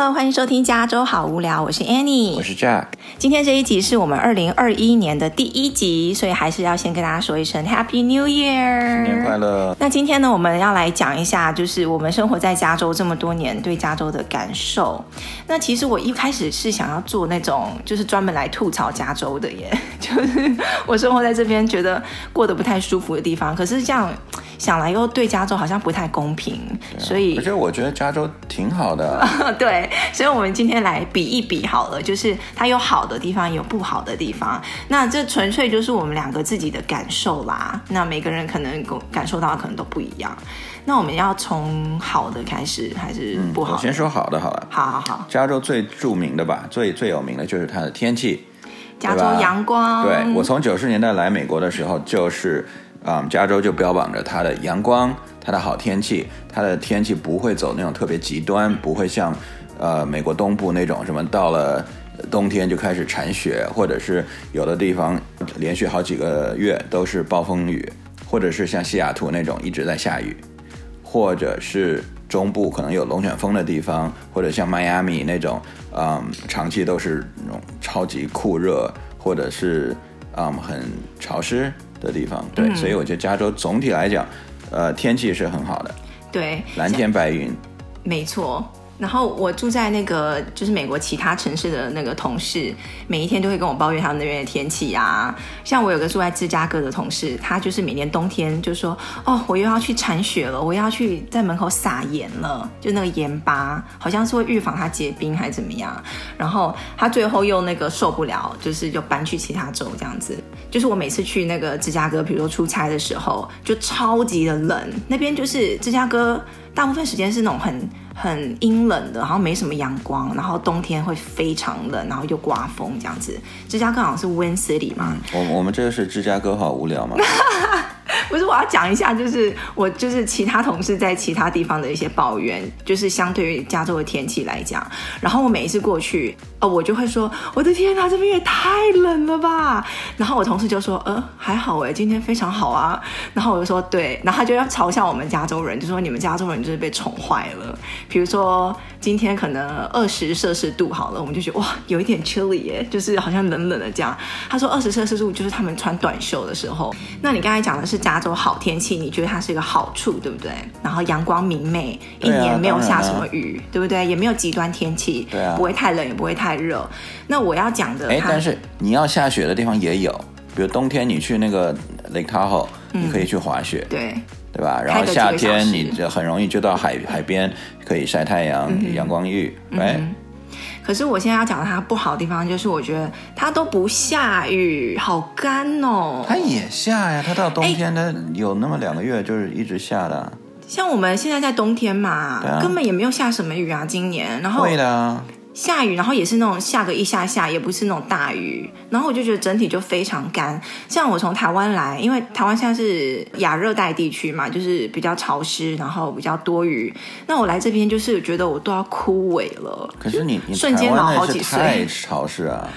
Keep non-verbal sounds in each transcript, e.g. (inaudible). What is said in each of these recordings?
Hello，欢迎收听加州好无聊，我是 Annie，我是 Jack。今天这一集是我们二零二一年的第一集，所以还是要先跟大家说一声 Happy New Year，新年快乐。那今天呢，我们要来讲一下，就是我们生活在加州这么多年对加州的感受。那其实我一开始是想要做那种，就是专门来吐槽加州的耶，(laughs) 就是我生活在这边觉得过得不太舒服的地方。可是这样想来又对加州好像不太公平，啊、所以而且我觉得加州挺好的。(laughs) 对，所以我们今天来比一比好了，就是它有好的地方，有不好的地方。那这纯粹就是我们两个自己的感受啦。那每个人可能感受到的可能都不一样。那我们要从好的开始，还是不好的？嗯、我先说好的好了。好好好。加州最著名的吧，最最有名的就是它的天气。加州阳光。对，我从九十年代来美国的时候，就是嗯，加州就标榜着它的阳光，它的好天气，它的天气不会走那种特别极端，不会像。呃，美国东部那种什么，到了冬天就开始铲雪，或者是有的地方连续好几个月都是暴风雨，或者是像西雅图那种一直在下雨，或者是中部可能有龙卷风的地方，或者像迈阿密那种，嗯，长期都是那种超级酷热，或者是嗯很潮湿的地方。对，嗯，所以我觉得加州总体来讲，呃，天气是很好的。对，蓝天白云。没错。然后我住在那个就是美国其他城市的那个同事，每一天都会跟我抱怨他们那边的天气啊。像我有个住在芝加哥的同事，他就是每年冬天就说：“哦，我又要去铲雪了，我又要去在门口撒盐了，就那个盐巴，好像是会预防它结冰还是怎么样。”然后他最后又那个受不了，就是就搬去其他州这样子。就是我每次去那个芝加哥，比如说出差的时候，就超级的冷，那边就是芝加哥。大部分时间是那种很很阴冷的，然后没什么阳光，然后冬天会非常冷，然后又刮风这样子。芝加哥好像是 Wind City 嘛。我我们这个是芝加哥，好无聊吗？(laughs) 不是，我要讲一下，就是我就是其他同事在其他地方的一些抱怨，就是相对于加州的天气来讲，然后我每一次过去，哦，我就会说，我的天哪，这边也太冷了吧。然后我同事就说，呃，还好哎，今天非常好啊。然后我就说，对，然后他就要嘲笑我们加州人，就说你们加州人就是被宠坏了。比如说今天可能二十摄氏度好了，我们就觉得哇，有一点 chilly 耶，就是好像冷冷的这样。他说二十摄氏度就是他们穿短袖的时候。那你刚才讲的是加州好天气，你觉得它是一个好处，对不对？然后阳光明媚，一年没有下什么雨，对，不对？也没有极端天气，对啊，不会太冷，也不会太热。那我要讲的，哎，但是你要下雪的地方也有，比如冬天你去那个 Lake Tahoe，嗯，你可以去滑雪，对对吧？然后夏天你就很容易就到海海边可以晒太阳，嗯、阳光浴，哎、嗯。可是我现在要讲的它不好的地方，就是我觉得它都不下雨，好干哦。它也下呀，它到冬天它有那么两个月就是一直下的。像我们现在在冬天嘛，啊、根本也没有下什么雨啊，今年。然后会的、啊。下雨，然后也是那种下个一下下，也不是那种大雨，然后我就觉得整体就非常干。像我从台湾来，因为台湾现在是亚热带地区嘛，就是比较潮湿，然后比较多雨。那我来这边就是觉得我都要枯萎了。可是你，你瞬间老好几岁。太潮湿啊！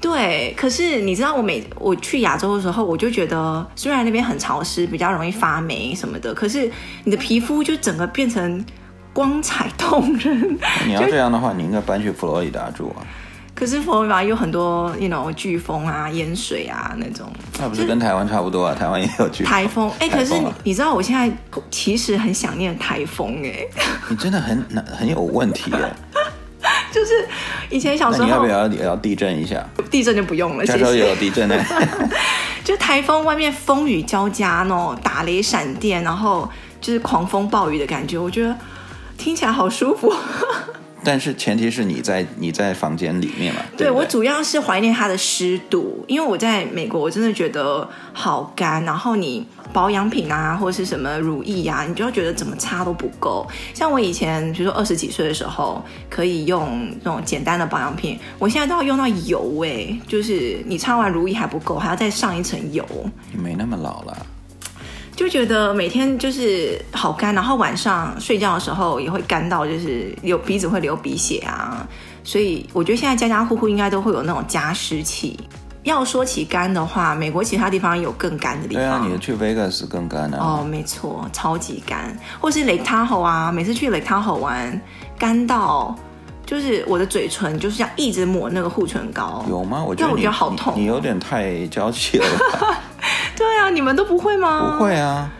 对，可是你知道我每我去亚洲的时候，我就觉得虽然那边很潮湿，比较容易发霉什么的，可是你的皮肤就整个变成。光彩动人。(laughs) 你要这样的话，你应该搬去佛罗里达住啊。可是佛罗里达有很多，you know，飓风啊、淹水啊那种。那不是跟台湾差不多啊？台湾也有飓风。台风，哎、欸，可是你知道我现在其实很想念台风哎。(laughs) 你真的很很有问题哎。(laughs) 就是以前小时候，你要不要也要地震一下？地震就不用了，加州也有地震呢。就台风外面风雨交加，那种打雷闪电，然后就是狂风暴雨的感觉，我觉得。听起来好舒服，(laughs) 但是前提是你在你在房间里面嘛。对，对，我主要是怀念它的湿度，因为我在美国，我真的觉得好干。然后你保养品啊，或者是什么乳液啊，你就会觉得怎么擦都不够。像我以前，比如说二十几岁的时候，可以用那种简单的保养品，我现在都要用到油哎，就是你擦完乳液还不够，还要再上一层油。你没那么老了。就觉得每天就是好干，然后晚上睡觉的时候也会干到，就是有鼻子会流鼻血啊。所以我觉得现在家家户户应该都会有那种加湿器。要说起干的话，美国其他地方有更干的地方。对啊，你去 Vegas 更干啊。哦，没错，超级干。或是 Lake Tahoe 啊，每次去 Lake Tahoe 玩，干到就是我的嘴唇就是要一直抹那个护唇膏。有吗？我觉得我觉得好痛哦。你，你有点太娇气了吧。(laughs) (laughs) 对啊，你们都不会吗？不会啊。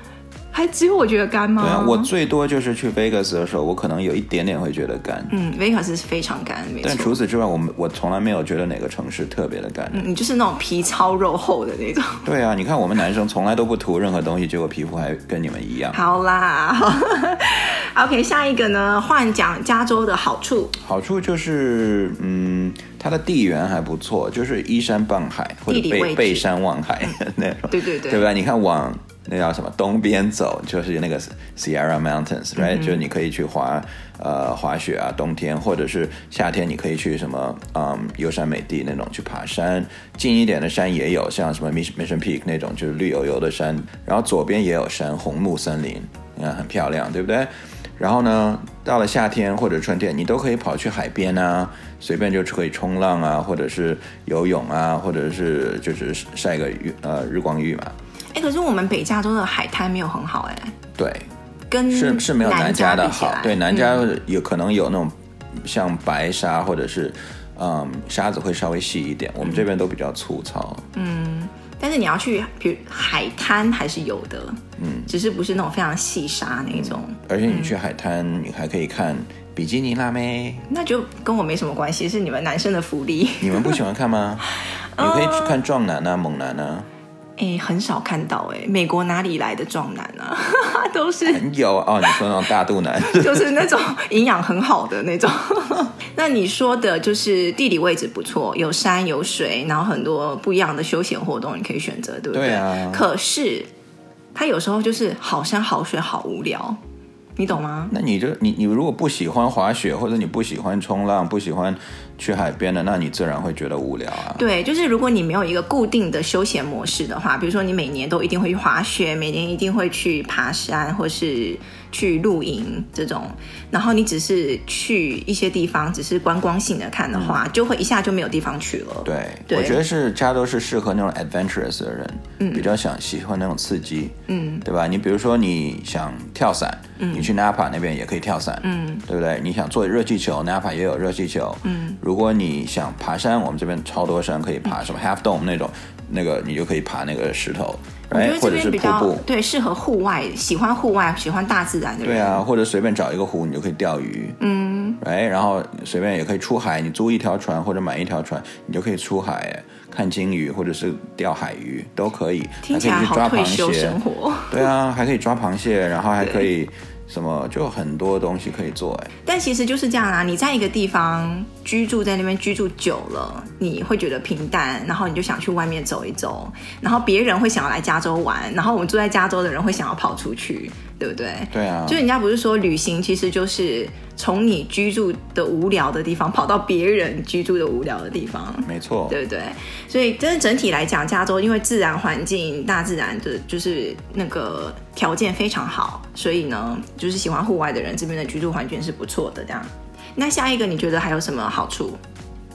还只有我觉得干吗？对啊，我最多就是去 Vegas 的时候，我可能有一点点会觉得干。嗯，Vegas 是非常干，没错。但除此之外，我们我从来没有觉得哪个城市特别的干。嗯，你就是那种皮糙肉厚的那种。对啊，你看我们男生从来都不涂任何东西，结果皮肤还跟你们一样。好啦好，(laughs) OK，下一个呢，换讲加州的好处。好处就是，嗯，它的地缘还不错，就是依山傍海，或者背背山望海 (laughs) 那种。对对对，对吧？你看往。那叫什么？东边走就是那个 Sierra Mountains，right？、嗯、就是你可以去滑呃滑雪啊，冬天或者是夏天，你可以去什么嗯优山美地那种去爬山。近一点的山也有，像什么 Mission Peak 那种就是绿油油的山。然后左边也有山，红木森林，你看很漂亮，对不对？然后呢，到了夏天或者春天，你都可以跑去海边啊，随便就可以冲浪啊，或者是游泳啊，或者是就是晒个浴呃日光浴嘛。哎，可是我们北加州的海滩没有很好哎。对，跟是是没有南加的好。对，南加有可能有那种像白沙或者是嗯沙子会稍微细一点，我们这边都比较粗糙。嗯，但是你要去，比如海滩还是有的，嗯，只是不是那种非常细沙那种。嗯，而且你去海滩，你还可以看比基尼辣妹，那就跟我没什么关系，是你们男生的福利。你们不喜欢看吗？(laughs) 你可以去看壮男啊，猛男啊。哎，很少看到哎，美国哪里来的壮男啊？(laughs) 都是有哦，你说那种大肚腩，(laughs) 就是那种营养很好的那种。(laughs) 那你说的就是地理位置不错，有山有水，然后很多不一样的休闲活动你可以选择，对不对？对啊。可是他有时候就是好山好水好无聊。你懂吗？那你就你你如果不喜欢滑雪，或者你不喜欢冲浪，不喜欢去海边的，那你自然会觉得无聊啊。对，就是如果你没有一个固定的休闲模式的话，比如说你每年都一定会去滑雪，每年一定会去爬山，或是。去露营这种，然后你只是去一些地方，只是观光性的看的话，嗯、就会一下就没有地方去了。对，对。我觉得是加州是适合那种 adventurous 的人，嗯，比较想喜欢那种刺激，嗯，对吧？你比如说你想跳伞，嗯，你去 Napa 那边也可以跳伞，嗯，对不对？你想坐热气球，Napa 也有热气球，嗯，如果你想爬山，我们这边超多山可以爬，嗯、什么 Half Dome 那种，那个你就可以爬那个石头。我觉得这边比较对，适合户外，喜欢户外，喜欢大自然的人。对啊，或者随便找一个湖，你就可以钓鱼。嗯，哎，然后随便也可以出海，你租一条船或者买一条船，你就可以出海看鲸鱼，或者是钓海鱼都可以。听起来好退休生活。对啊，还可以抓螃蟹，然后还可以。什么就很多东西可以做哎，但其实就是这样啊！你在一个地方居住，在那边居住久了，你会觉得平淡，然后你就想去外面走一走，然后别人会想要来加州玩，然后我们住在加州的人会想要跑出去，对不对？对啊，就人家不是说旅行其实就是从你居住的无聊的地方跑到别人居住的无聊的地方，没错，对不对？所以真的整体来讲，加州因为自然环境、大自然的，就是那个。条件非常好，所以呢，就是喜欢户外的人，这边的居住环境是不错的。这样，那下一个你觉得还有什么好处？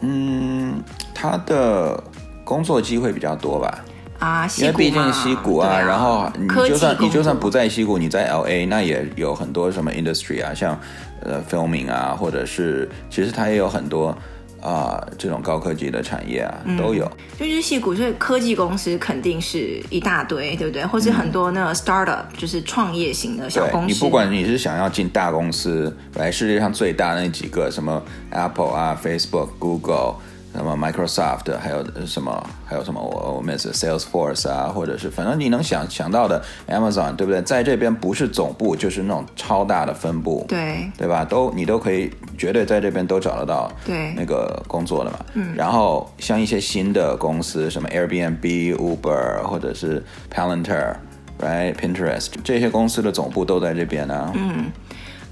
嗯，他的工作机会比较多吧？啊，因为毕竟西谷啊，啊然后你就算你就算不在西谷，你在 LA，那也有很多什么 industry 啊，像呃 filming 啊，或者是其实它也有很多。啊，这种高科技的产业啊，嗯、都有。就是矽谷，所以科技公司肯定是一大堆，对不对？或是很多那个 startup，就是创业型的小公司。你不管你是想要进大公司，来世界上最大的那几个，什么 Apple 啊、Facebook、Google。什么 Microsoft，还有什么，还有什么我我 miss Salesforce 啊，或者是反正你能想想到的 Amazon，对不对？在这边不是总部，就是那种超大的分部，对对吧？都你都可以绝对在这边都找得到对那个工作的嘛。嗯。然后像一些新的公司，什么 Airbnb、Uber 或者是 Palantir、right Pinterest 这些公司的总部都在这边啊。嗯。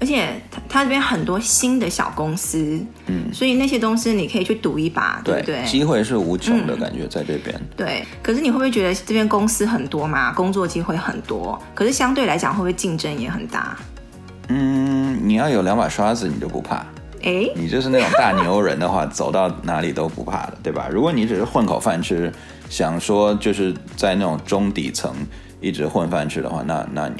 而且他他这边很多新的小公司，嗯，所以那些东西你可以去赌一把，对，对？机会是无穷的感觉在这边。对，可是你会不会觉得这边公司很多嘛，工作机会很多，可是相对来讲会不会竞争也很大？嗯，你要有两把刷子，你就不怕。哎，你就是那种大牛人的话，走到哪里都不怕的，对吧？如果你只是混口饭吃，想说就是在那种中底层一直混饭吃的话，那那你。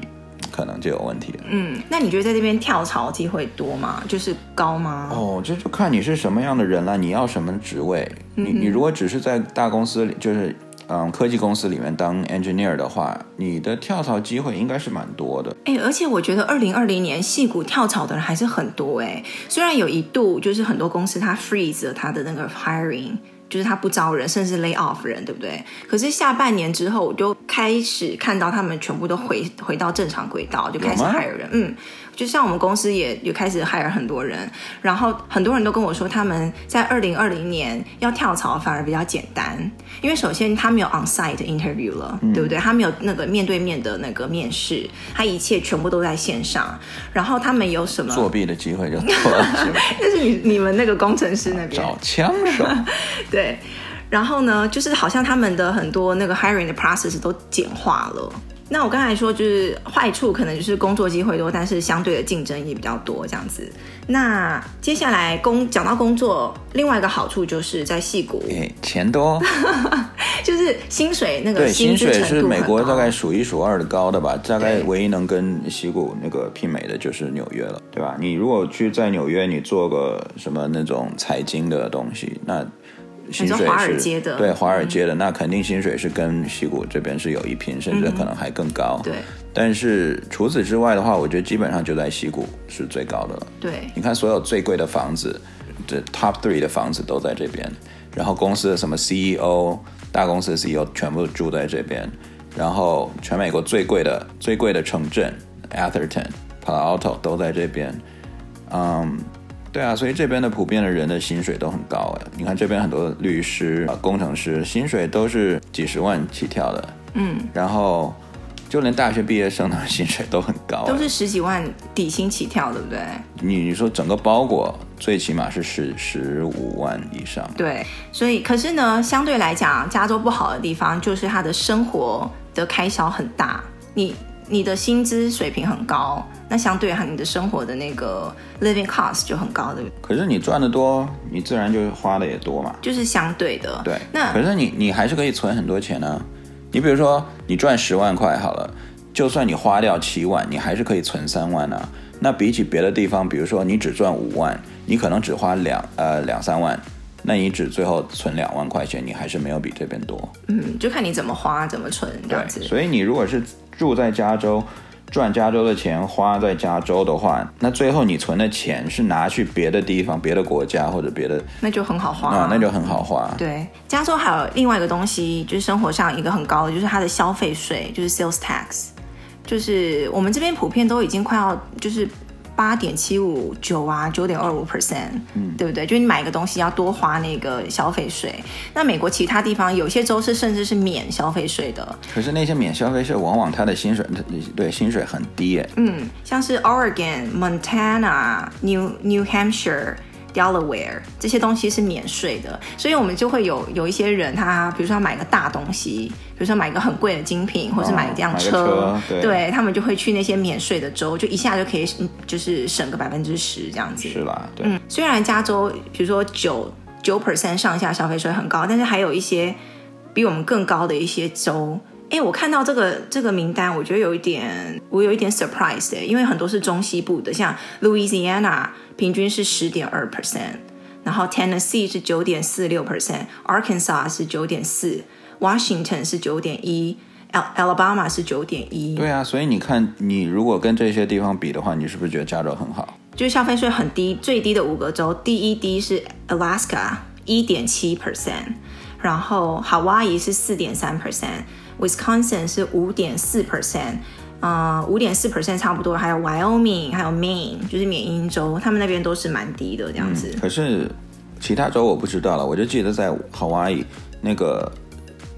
可能就有问题了。嗯，那你觉得在这边跳槽机会多吗？就是高吗？哦，这就看你是什么样的人了，你要什么职位？嗯、你你如果只是在大公司里，就是嗯科技公司里面当 engineer 的话，你的跳槽机会应该是蛮多的。哎，而且我觉得二零二零年戏股跳槽的人还是很多哎，虽然有一度就是很多公司它 freeze 了它的那个 hiring。就是他不招人，甚至 lay off 人，对不对？可是下半年之后，我就开始看到他们全部都回回到正常轨道，就开始 hire 人。嗯，就像我们公司也有开始 hire 很多人，然后很多人都跟我说，他们在二零二零年要跳槽反而比较简单，因为首先他没有 onsite interview 了，嗯、对不对？他没有那个面对面的那个面试，他一切全部都在线上。然后他们有什么作弊的机会就多了，(laughs) 那是你你们那个工程师那边找枪手，对。对，然后呢，就是好像他们的很多那个 hiring 的 process 都简化了。那我刚才说，就是坏处可能就是工作机会多，但是相对的竞争也比较多这样子。那接下来工讲到工作，另外一个好处就是在矽谷，钱多，(laughs) 就是薪水那个对薪水是美国大概数一数二的高的吧，大概唯一能跟西谷那个媲美的就是纽约了，对吧？你如果去在纽约，你做个什么那种财经的东西，那薪水是华尔街的，对华尔街的，那肯定薪水是跟西谷这边是有一拼，甚至可能还更高。对，但是除此之外的话，我觉得基本上就在西谷是最高的了。对，你看所有最贵的房子，这 top three 的房子都在这边，然后公司的什么 CEO，大公司的 CEO 全部住在这边，然后全美国最贵的最贵的城镇 Atherton、Palo Alto 都在这边，嗯。对啊，所以这边的普遍的人的薪水都很高哎。你看这边很多律师、工程师，薪水都是几十万起跳的。嗯，然后就连大学毕业生的 (laughs) 薪水都很高，都是十几万底薪起跳，对不对？你你说整个包裹最起码是十十五万以上。对，所以可是呢，相对来讲，加州不好的地方就是它的生活的开销很大。你你的薪资水平很高。那相对哈，你的生活的那个 living cost 就很高，对不对？可是你赚的多，你自然就花的也多嘛。就是相对的。对。那可是你你还是可以存很多钱呢、啊。你比如说，你赚十万块好了，就算你花掉七万，你还是可以存三万啊。那比起别的地方，比如说你只赚五万，你可能只花两呃两三万，那你只最后存两万块钱，你还是没有比这边多。嗯，就看你怎么花，怎么存这样子。所以你如果是住在加州。赚加州的钱花在加州的话，那最后你存的钱是拿去别的地方、别的国家或者别的，那就很好花啊，那就很好花。对，加州还有另外一个东西，就是生活上一个很高的，就是它的消费税，就是 sales tax，就是我们这边普遍都已经快要就是。八点七五九啊，九点二五 percent，嗯，对不对？就你买个东西要多花那个消费税。那美国其他地方有些州是甚至是免消费税的。可是那些免消费税，往往他的薪水对薪水很低耶。嗯，像是 Oregon、Montana、New New Hampshire。Delaware 这些东西是免税的，所以我们就会有有一些人，他比如说要买个大东西，比如说买一个很贵的精品，或是买一辆车，车对，对他们就会去那些免税的州，就一下就可以，就是省个百分之十这样子。是啦？对。嗯，虽然加州比如说九九 percent 上下消费税很高，但是还有一些比我们更高的一些州。哎，我看到这个这个名单，我觉得有一点，我有一点 surprise 哎，因为很多是中西部的，像 Louisiana 平均是十点二 percent，然后 Tennessee 是九点四六 percent，Arkansas 是九点四，Washington 是九点一，Alabama 是九点一。对啊，所以你看，你如果跟这些地方比的话，你是不是觉得加州很好？就是消费税很低，最低的五个州，第一低是 Alaska 一点七 percent，然后 Hawaii 是四点三 percent。Wisconsin 是五点四 percent，呃，五点四 percent 差不多，还有 Wyoming，还有 Maine，就是缅因州，他们那边都是蛮低的这样子。嗯，可是其他州我不知道了，我就记得在 Hawaii 那个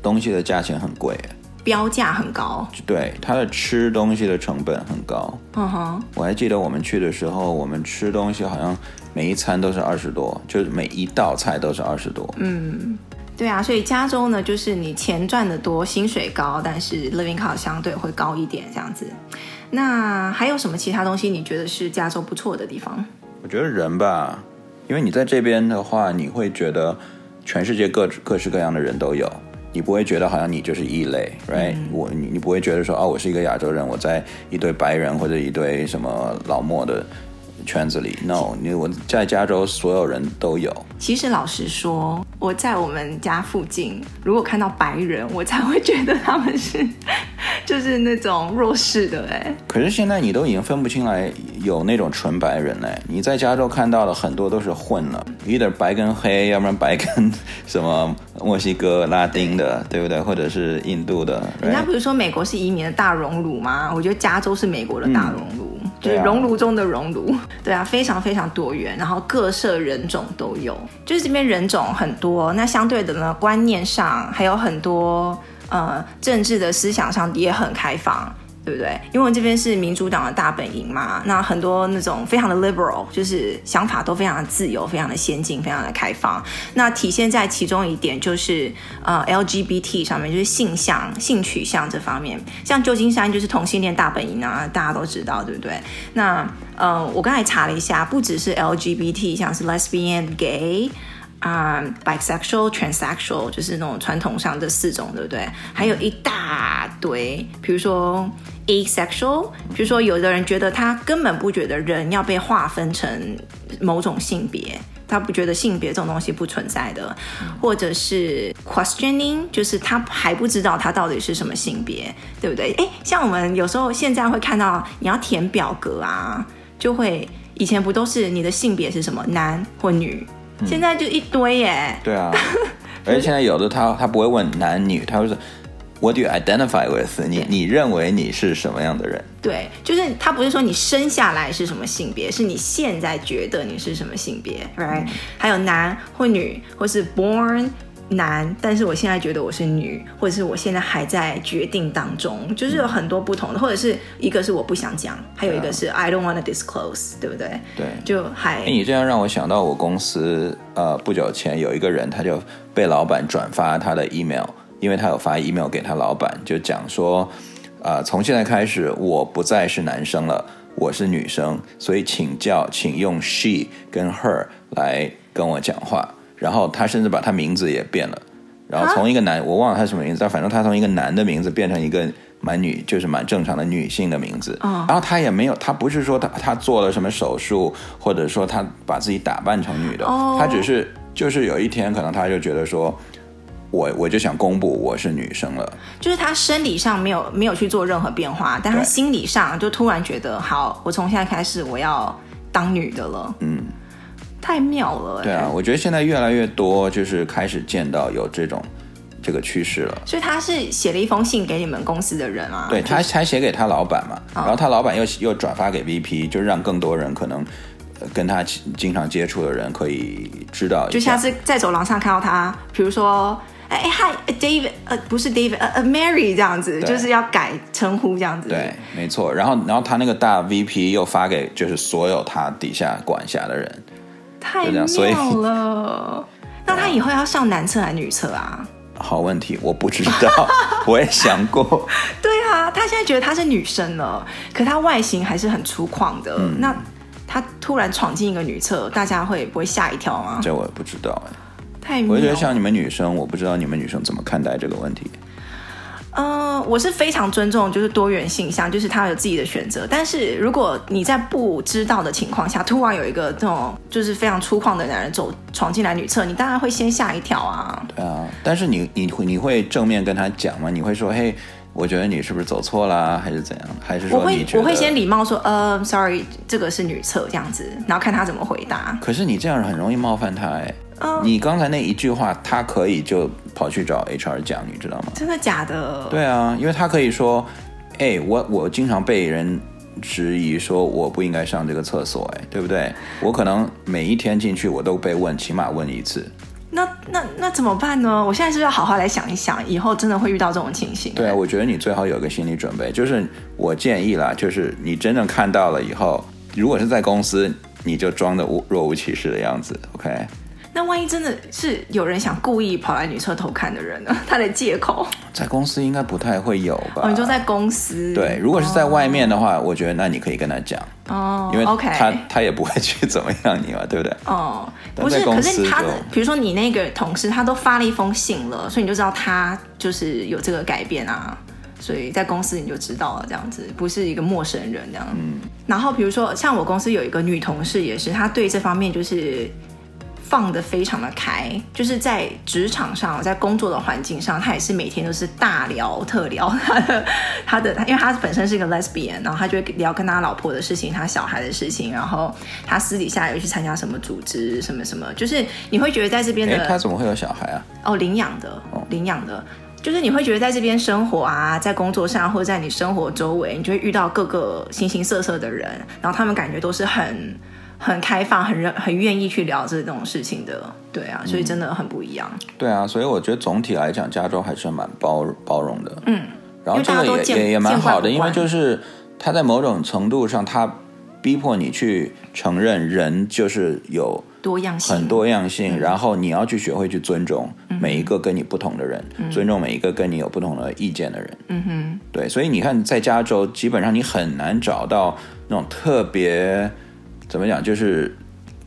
东西的价钱很贵，标价很高。对，它的吃东西的成本很高。嗯哼，我还记得我们去的时候，我们吃东西好像每一餐都是二十多，就是每一道菜都是二十多。嗯。对啊，所以加州呢，就是你钱赚得多，薪水高，但是 living cost 相对会高一点这样子。那还有什么其他东西你觉得是加州不错的地方？我觉得人吧，因为你在这边的话，你会觉得全世界各各式各样的人都有。你不会觉得好像你就是异类，right？、嗯、我你你不会觉得说哦，我是一个亚洲人，我在一堆白人或者一堆什么老墨的圈子里，no，你我在加州所有人都有。其实老实说，我在我们家附近，如果看到白人，我才会觉得他们是。就是那种弱势的哎，可是现在你都已经分不清来有那种纯白人嘞。你在加州看到的很多都是混了，，either 白跟黑，要不然白跟什么墨西哥、拉丁的，对不对？或者是印度的。人家不是说美国是移民的大熔炉吗？我觉得加州是美国的大熔炉，嗯、就是熔炉中的熔炉。(laughs) 对啊，非常非常多元，然后各色人种都有，就是这边人种很多。那相对的呢，观念上还有很多。呃，政治的思想上也很开放，对不对？因为我这边是民主党的大本营嘛，那很多那种非常的 liberal，就是想法都非常的自由，非常的先进，非常的开放。那体现在其中一点就是呃 LGBT 上面，就是性向、性取向这方面。像旧金山就是同性恋大本营啊，大家都知道，对不对？那呃，我刚才查了一下，不只是 LGBT，像是 lesbian、gay。啊、um，bisexual、transsexual 就是那种传统上的四种，对不对？还有一大堆，比如说 asexual，比如说有的人觉得他根本不觉得人要被划分成某种性别，他不觉得性别这种东西不存在的，或者是 questioning，就是他还不知道他到底是什么性别，对不对？诶，像我们有时候现在会看到你要填表格啊，就会以前不都是你的性别是什么，男或女？现在就一堆耶，对啊，(laughs) 而且现在有的他他不会问男女，他会说 What do you identify with？你你认为你是什么样的人？对，就是他不是说你生下来是什么性别，是你现在觉得你是什么性别，right？、嗯、还有男或女，或是 born。男，但是我现在觉得我是女，或者是我现在还在决定当中，就是有很多不同的，或者是一个是我不想讲，还有一个是 I don't want to disclose，对不对？对，就还。哎，你这样让我想到我公司，呃，不久前有一个人，他就被老板转发他的 email，因为他有发 email 给他老板，就讲说，呃，从现在开始我不再是男生了，我是女生，所以请教，请用 she 跟 her 来跟我讲话。然后他甚至把他名字也变了，然后从一个男，我忘了他什么名字，但反正他从一个男的名字变成一个蛮女，就是蛮正常的女性的名字。然后他也没有，他不是说他他做了什么手术，或者说他把自己打扮成女的，他只是就是有一天可能他就觉得说，我我就想公布我是女生了，就是他生理上没有没有去做任何变化，但他心理上就突然觉得，好，我从现在开始我要当女的了。嗯。太妙了，对啊，我觉得现在越来越多，就是开始见到有这种这个趋势了。所以他是写了一封信给你们公司的人啊？对，他才写给他老板嘛，然后他老板又又转发给 VP，就让更多人可能跟他经常接触的人可以知道。就下次在走廊上看到他，比如说，哎，Hi，David，呃，不是 David，呃呃，Mary 这样子，就是要改称呼这样子。对，没错。然后，然后他那个大 VP 又发给就是所有他底下管辖的人。太妙了！(laughs) 那他以后要上男厕还是女厕啊？好问题，我不知道，(laughs) 我也想过。(laughs) 对啊，他现在觉得他是女生了，可他外形还是很粗犷的。嗯、那他突然闯进一个女厕，大家会不会吓一跳吗？这我也不知道哎。太我觉得像你们女生，我不知道你们女生怎么看待这个问题。嗯、呃，我是非常尊重，就是多元性向，就是他有自己的选择。但是如果你在不知道的情况下，突然有一个这种就是非常粗犷的男人走闯进来女厕，你当然会先吓一跳啊。对啊，但是你你会你会正面跟他讲吗？你会说，嘿，我觉得你是不是走错啦，还是怎样？还是说我会我会先礼貌说，呃，sorry，这个是女厕这样子，然后看他怎么回答。可是你这样很容易冒犯他哎。你刚才那一句话，他可以就跑去找 HR 讲，你知道吗？真的假的？对啊，因为他可以说，哎，我我经常被人质疑说我不应该上这个厕所，哎，对不对？我可能每一天进去我都被问，起码问一次。那那那怎么办呢？我现在是不是要好好来想一想，以后真的会遇到这种情形？对啊，我觉得你最好有个心理准备，就是我建议啦，就是你真正看到了以后，如果是在公司，你就装的若无其事的样子，OK？那万一真的是有人想故意跑来女厕偷看的人呢？(laughs) 他的借口在公司应该不太会有吧？哦，你说在公司？对，如果是在外面的话，哦、我觉得那你可以跟他讲哦，因为他 OK 他也不会去怎么样你嘛，对不对？哦，不是，可是他的，比如说你那个同事，他都发了一封信了，所以你就知道他就是有这个改变啊。所以在公司你就知道了，这样子不是一个陌生人这样。嗯。然后比如说像我公司有一个女同事，也是她对这方面就是放得非常的开，就是在职场上，在工作的环境上，他也是每天都是大聊特聊他的他的，因为他本身是一个 lesbian，然后他就会聊跟他老婆的事情，他小孩的事情，然后他私底下有去参加什么组织，什么什么，就是你会觉得在这边的，他怎么会有小孩啊？哦，领养的，领养的。就是你会觉得在这边生活啊，在工作上或者在你生活周围，你就会遇到各个形形色色的人，然后他们感觉都是很很开放、很愿很愿意去聊这种事情的，对啊，所以真的很不一样。嗯、对啊，所以我觉得总体来讲，加州还是蛮包包容的。嗯，然后这个也也也蛮好的，因为就是他在某种程度上，他逼迫你去承认人就是有。多样性，很多样性，嗯、然后你要去学会去尊重每一个跟你不同的人，嗯、尊重每一个跟你有不同的意见的人。嗯哼，对，所以你看，在加州基本上你很难找到那种特别怎么讲，就是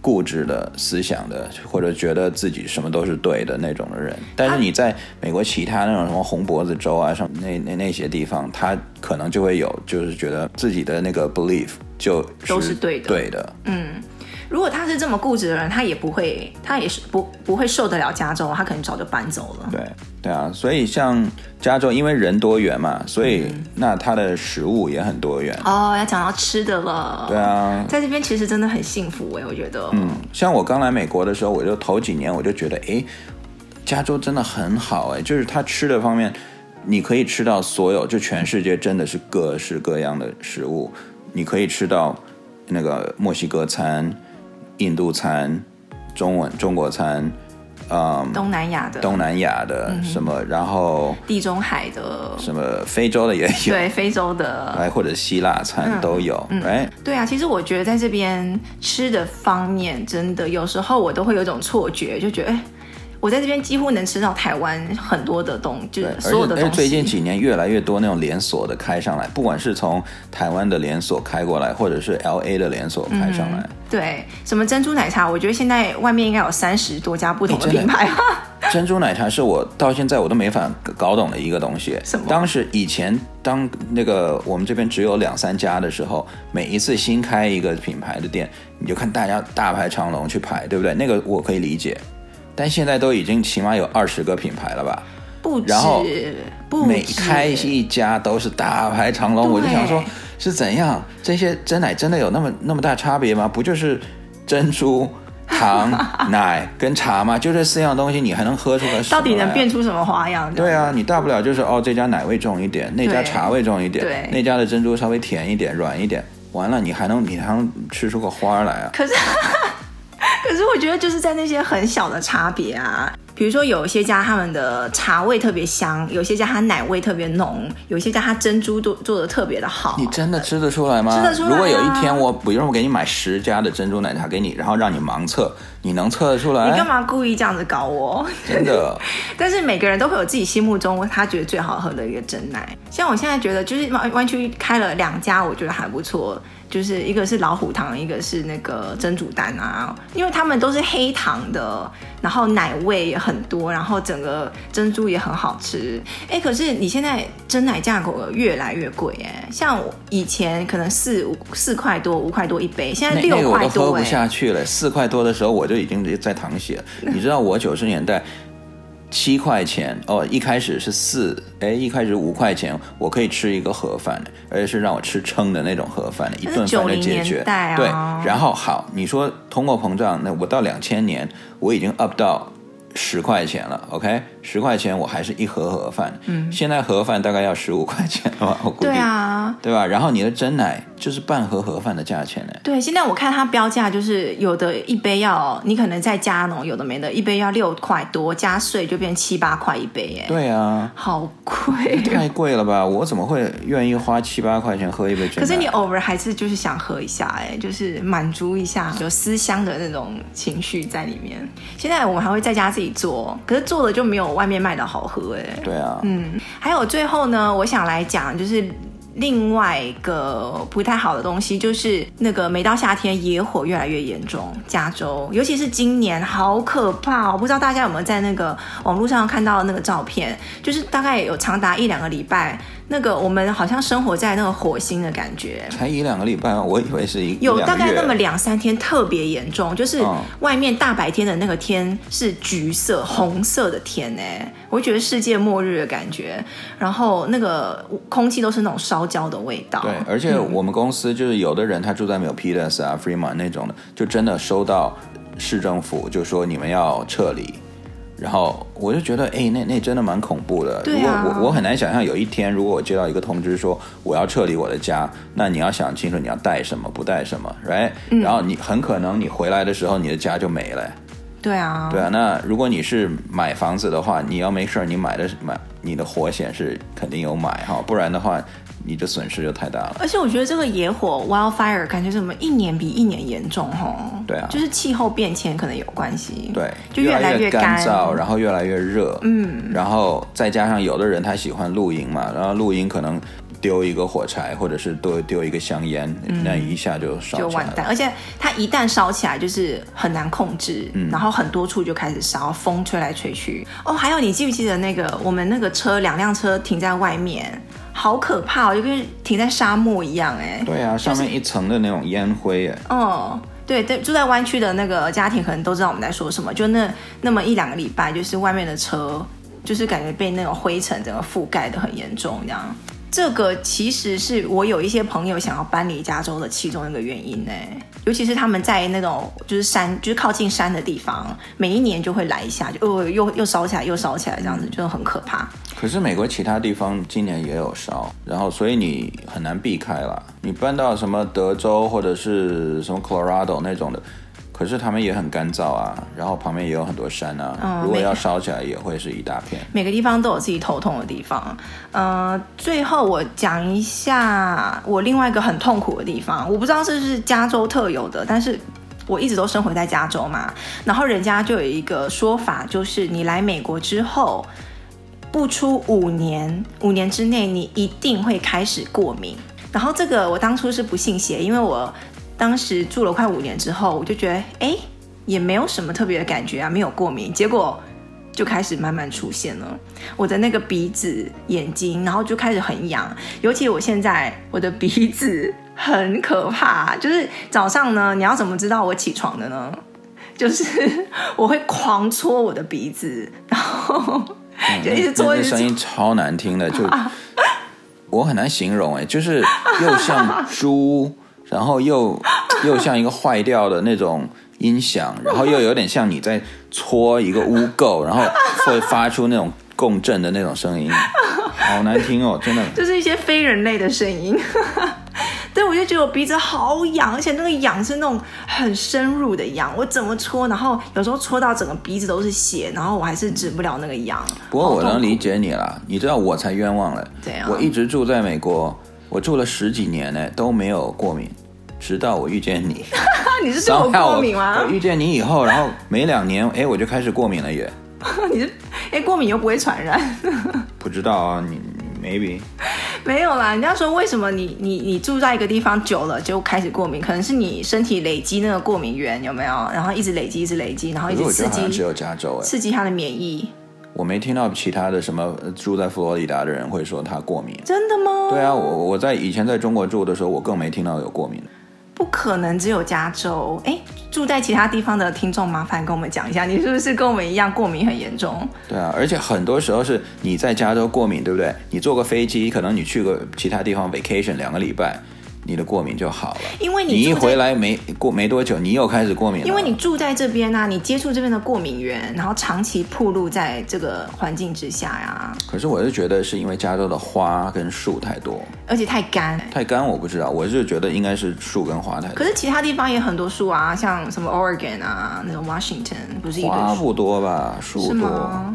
固执的思想的，或者觉得自己什么都是对的那种的人。但是你在美国其他那种什么红脖子州啊，什么那那那些地方，他可能就会有，就是觉得自己的那个 belief 就都是对的，对的，嗯。如果他是这么固执的人，他也不会，他也是不不会受得了加州，他可能早就搬走了。对对啊，所以像加州，因为人多元嘛，所以那他的食物也很多元。哦，要讲到吃的了。对啊，在这边其实真的很幸福哎，我觉得。嗯，像我刚来美国的时候，我就头几年我就觉得，哎，加州真的很好哎，就是他吃的方面，你可以吃到所有，就全世界真的是各式各样的食物，你可以吃到那个墨西哥餐。印度餐、中文中国餐，嗯，东南亚的，东南亚的、嗯、什么，然后地中海的，什么非洲的也有，对，非洲的，(laughs) 哎，或者希腊餐都有，哎、嗯，嗯、对啊，其实我觉得在这边吃的方面，真的有时候我都会有一种错觉，就觉得哎。我在这边几乎能吃到台湾很多的东西，就是所有的东西。而且最近几年越来越多那种连锁的开上来，不管是从台湾的连锁开过来，或者是 LA 的连锁开上来。嗯、对，什么珍珠奶茶，我觉得现在外面应该有三十多家不同的品牌。(laughs) 珍珠奶茶是我到现在我都没法搞懂的一个东西。什么？当时以前当那个我们这边只有两三家的时候，每一次新开一个品牌的店，你就看大家大排长龙去排，对不对？那个我可以理解。但现在都已经起码有二十个品牌了吧？不止，然后每开一家都是大排长龙，我就想说，是怎样？这些真奶真的有那么那么大差别吗？不就是珍珠、糖、(laughs) 奶跟茶吗？就这四样东西，你还能喝出个？到底能变出什么花样？对啊，你大不了就是哦，这家奶味重一点，那家茶味重一点，对，那家的珍珠稍微甜一点、软一点，完了你还能你还能吃出个花来啊？可是。(laughs) 可是我觉得就是在那些很小的差别啊，比如说有一些家他们的茶味特别香，有些家它奶味特别浓，有些家它珍珠都做的特别的好。你真的吃得出来吗？吃得出来啊。如果有一天我不用给你买十家的珍珠奶茶给你，然后让你盲测，你能测得出来？你干嘛故意这样子搞我？真的。(laughs) 但是每个人都会有自己心目中他觉得最好喝的一个真奶。像我现在觉得就是湾湾区开了两家，我觉得还不错。就是一个是老虎糖，一个是那个珍珠丹啊，因为他们都是黑糖的，然后奶味也很多，然后整个珍珠也很好吃。哎，可是你现在真奶价格越来越贵哎，像以前可能四五四块多五块多一杯，现在六块多，那个我都喝不下去了。四块多的时候我就已经在淌血。你知道我九十年代。七块钱哦，一开始是四，哎，一开始五块钱，我可以吃一个盒饭，而且是让我吃撑的那种盒饭，一顿饭就解决。啊、对，然后好，你说通货膨胀，那我到两千年，我已经 up 到十块钱了，OK，十块钱我还是一盒盒饭，嗯，现在盒饭大概要十五块钱了吧？我估计。对啊，啊，对吧？然后你的真奶就是半盒盒饭的价钱呢。对，现在我看它标价就是有的一杯要你可能再加浓，有的没的，一杯要六块多，加税就变七八块一杯，哎，对啊，好贵，太贵了吧？我怎么会愿意花七八块钱喝一杯？可是你偶尔还是就是想喝一下，哎，就是满足一下有思乡的那种情绪在里面。现在我们还会在家自己做，可是做的就没有外面卖的好喝，哎，对啊，嗯，还有最后呢，我想来讲就是。另外一个不太好的东西就是，那个每到夏天野火越来越严重，加州尤其是今年好可怕哦。我不知道大家有没有在那个网络上看到那个照片，就是大概有长达一两个礼拜。那个我们好像生活在那个火星的感觉，才一两个礼拜，我以为是一有大概那么两三天特别严重，就是外面大白天的那个天是橘色、红色的天哎，我觉得世界末日的感觉，然后那个空气都是那种烧焦的味道。对，而且我们公司就是有的人他住在 Milpitas 啊、Fremont 那种的，就真的收到市政府就说你们要撤离。然后我就觉得，哎，那那真的蛮恐怖的。对啊。如果我我很难想象有一天，如果我接到一个通知说我要撤离我的家，那你要想清楚你要带什么，不带什么，right？嗯。然后你很可能你回来的时候，你的家就没了。对啊。对啊。那如果你是买房子的话，你要 make sure 你买的买你的火险是肯定有买哈，不然的话。你的损失就太大了，而且我觉得这个野火 wildfire 感觉怎么一年比一年严重吼？对啊，就是气候变迁可能有关系。对，就越来越干燥，然后越来越热。嗯，然后再加上有的人他喜欢露营嘛，然后露营可能丢一个火柴或者是丢丢一个香烟，嗯、那一下就烧就完蛋。而且它一旦烧起来就是很难控制，嗯、然后很多处就开始烧，风吹来吹去。哦，还有你记不记得那个我们那个车两辆车停在外面？好可怕哦，就跟停在沙漠一样哎。对啊，上面一层的那种烟灰哎。哦，对对，住在湾区的那个家庭可能都知道我们在说什么。就那那么一两个礼拜，就是外面的车，就是感觉被那种灰尘整个覆盖的很严重这样。这个其实是我有一些朋友想要搬离加州的其中一个原因呢，尤其是他们在那种就是山，就是靠近山的地方，每一年就会来一下，就又又又烧起来，又烧起来，这样子就很可怕。可是美国其他地方今年也有烧，然后所以你很难避开了。你搬到什么德州或者是什么 Colorado 那种的。可是他们也很干燥啊，然后旁边也有很多山啊，嗯、如果要烧起来也会是一大片。每个地方都有自己头痛的地方。呃，最后我讲一下我另外一个很痛苦的地方，我不知道这是加州特有的，但是我一直都生活在加州嘛，然后人家就有一个说法，就是你来美国之后，不出五年，五年之内你一定会开始过敏。然后这个我当初是不信邪，因为我。当时住了快五年之后，我就觉得，哎，也没有什么特别的感觉啊，没有过敏。结果就开始慢慢出现了，我的那个鼻子、眼睛，然后就开始很痒。尤其我现在，我的鼻子很可怕，就是早上呢，你要怎么知道我起床的呢？(laughs) 就是我会狂搓我的鼻子，然后 (laughs) 就一直搓，一直搓。声音超难听的，就 (laughs) 我很难形容，哎，就是又像猪。然后又 (laughs) 又像一个坏掉的那种音响，(laughs) 然后又有点像你在搓一个污垢，然后会发出那种共振的那种声音，(laughs) 好难听哦，真的。就是一些非人类的声音。对，我就觉得我鼻子好痒，而且那个痒是那种很深入的痒，我怎么搓，然后有时候搓到整个鼻子都是血，然后我还是止不了那个痒。不过我能理解你了，你知道我才冤枉了。对啊。我一直住在美国。我住了十几年呢，都没有过敏，直到我遇见你。(laughs) 你是对我过敏吗？我遇见你以后，然后没两年，哎，我就开始过敏了也。(laughs) 你是哎，过敏又不会传染？(laughs) 不知道啊，你 maybe 没有啦。人家说为什么你你你住在一个地方久了就开始过敏？可能是你身体累积那个过敏源有没有？然后一直累积，一直累积，然后一直刺激。只有加州哎，刺激它的免疫。我没听到其他的什么住在佛罗里达的人会说他过敏。真的吗？对啊，我我在以前在中国住的时候，我更没听到有过敏。不可能只有加州，哎，住在其他地方的听众麻烦跟我们讲一下，你是不是跟我们一样过敏很严重？对啊，而且很多时候是你在加州过敏，对不对？你坐个飞机，可能你去个其他地方 vacation 两个礼拜，你的过敏就好了。因为你你一回来没过没多久，你又开始过敏了。因为你住在这边呢、啊，你接触这边的过敏源，然后长期暴露在这个环境之下呀、啊。可是我是觉得是因为加州的花跟树太多，而且太干。太干我不知道，我是觉得应该是树跟花太多。可是其他地方也很多树啊，像什么 Oregon 啊，那种 Washington 不是一花不多吧？树多。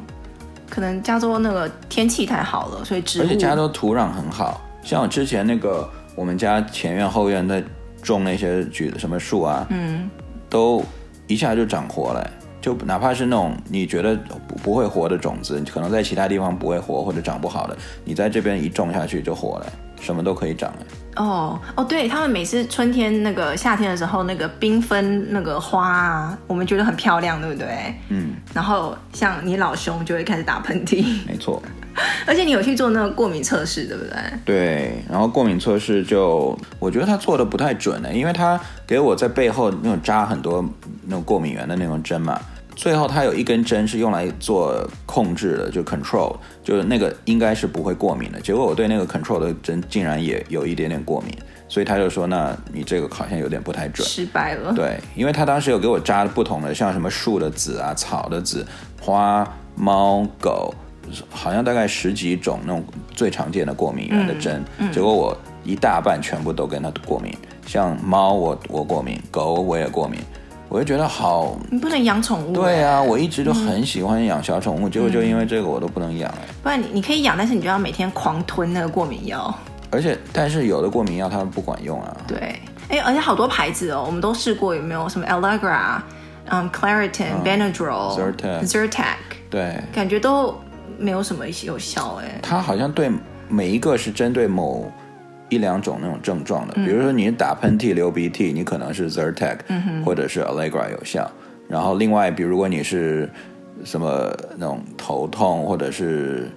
可能加州那个天气太好了，所以植物。而且加州土壤很好，像我之前那个。我们家前院后院在种那些橘子什么树啊，嗯，都一下就长活了，就哪怕是那种你觉得不不会活的种子，可能在其他地方不会活或者长不好的，你在这边一种下去就活了，什么都可以长。哦哦，对他们每次春天那个夏天的时候，那个缤纷那个花啊，我们觉得很漂亮，对不对？嗯。然后像你老兄就会开始打喷嚏。没错。(laughs) 而且你有去做那个过敏测试，对不对？对，然后过敏测试就我觉得他做的不太准呢，因为他给我在背后那种扎很多那种过敏源的那种针嘛，最后他有一根针是用来做控制的，就 control，就是那个应该是不会过敏的，结果我对那个 control 的针竟然也有一点点过敏，所以他就说，那你这个好像有点不太准，失败了。对，因为他当时有给我扎不同的，像什么树的籽啊、草的籽、花、猫、狗。好像大概十几种那种最常见的过敏源的针，嗯嗯、结果我一大半全部都跟它过敏。像猫我我过敏，狗我也过敏，我就觉得好。你不能养宠物。对啊，我一直都很喜欢养小宠物，嗯、结果就因为这个我都不能养哎。不然你你可以养，但是你就要每天狂吞那个过敏药。而且，但是有的过敏药它不管用啊。对，哎，而且好多牌子哦，我们都试过，有没有什么 Allegra、um, Claritin、嗯、Benadryl、Zyrtec、Zyrtec，对，感觉都。没有什么有效哎，它好像对每一个是针对某一两种那种症状的，嗯、比如说你打喷嚏、流鼻涕，你可能是 Zyrtec、嗯、或者是 Allegra 有效。然后另外，比如如果你是什么那种头痛或者是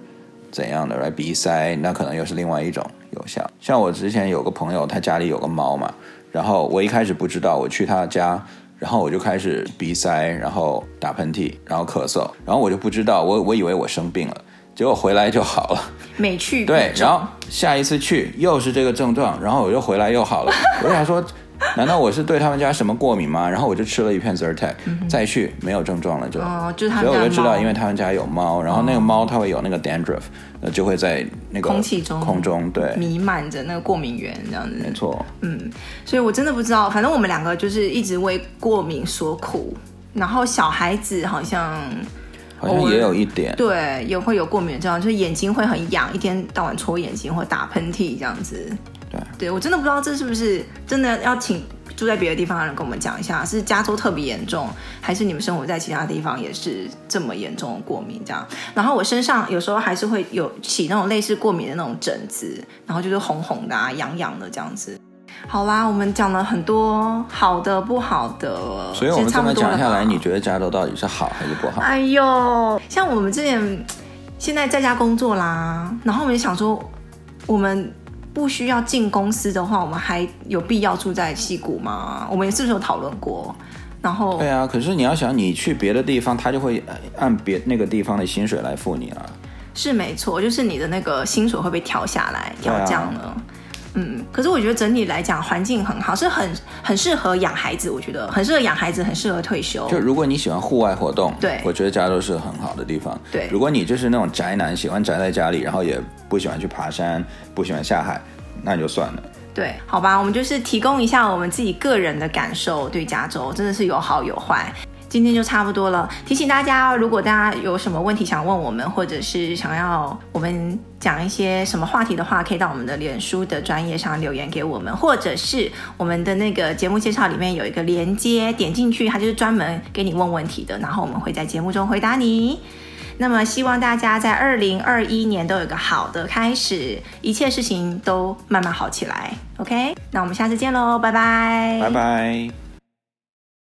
怎样的来鼻塞，那可能又是另外一种有效。像我之前有个朋友，他家里有个猫嘛，然后我一开始不知道，我去他家。然后我就开始鼻塞，然后打喷嚏，然后咳嗽，然后我就不知道，我我以为我生病了，结果回来就好了。(laughs) 没去对，然后下一次去又是这个症状，然后我又回来又好了。我想说。(laughs) 难道我是对他们家什么过敏吗？然后我就吃了一片 Zyrtec，、嗯、再去没有症状了就，哦、就他所以我就知道，因为他们家有猫，然后那个猫它会有那个 dandruff，那、哦、就会在那个空气中空中对弥漫着那个过敏源这样子。没错，嗯，所以我真的不知道，反正我们两个就是一直为过敏所苦，然后小孩子好像好像也有一点，对，也会有过敏症状，就是眼睛会很痒，一天到晚搓眼睛或打喷嚏这样子。对，对我真的不知道这是不是真的要请住在别的地方的人跟我们讲一下，是加州特别严重，还是你们生活在其他地方也是这么严重的过敏这样？然后我身上有时候还是会有起那种类似过敏的那种疹子，然后就是红红的啊、痒痒的这样子。好啦，我们讲了很多好的、不好的，所以我们这么讲下来，你觉得加州到底是好还是不好？哎呦，像我们之前现在在家工作啦，然后我们就想说我们。不需要进公司的话，我们还有必要住在西谷吗？我们是不是有讨论过？然后对啊，可是你要想，你去别的地方，他就会按别那个地方的薪水来付你啊。是没错，就是你的那个薪水会被调下来，调降了。嗯，可是我觉得整体来讲环境很好，是很很适合养孩子。我觉得很适合养孩子，很适合退休。就如果你喜欢户外活动，对，我觉得加州是很好的地方。对，如果你就是那种宅男，喜欢宅在家里，然后也不喜欢去爬山，不喜欢下海，那就算了。对，好吧，我们就是提供一下我们自己个人的感受，对加州真的是有好有坏。今天就差不多了，提醒大家，如果大家有什么问题想问我们，或者是想要我们讲一些什么话题的话，可以到我们的脸书的专业上留言给我们，或者是我们的那个节目介绍里面有一个连接，点进去，它就是专门给你问问题的，然后我们会在节目中回答你。那么希望大家在二零二一年都有个好的开始，一切事情都慢慢好起来。OK，那我们下次见喽，拜拜，拜拜。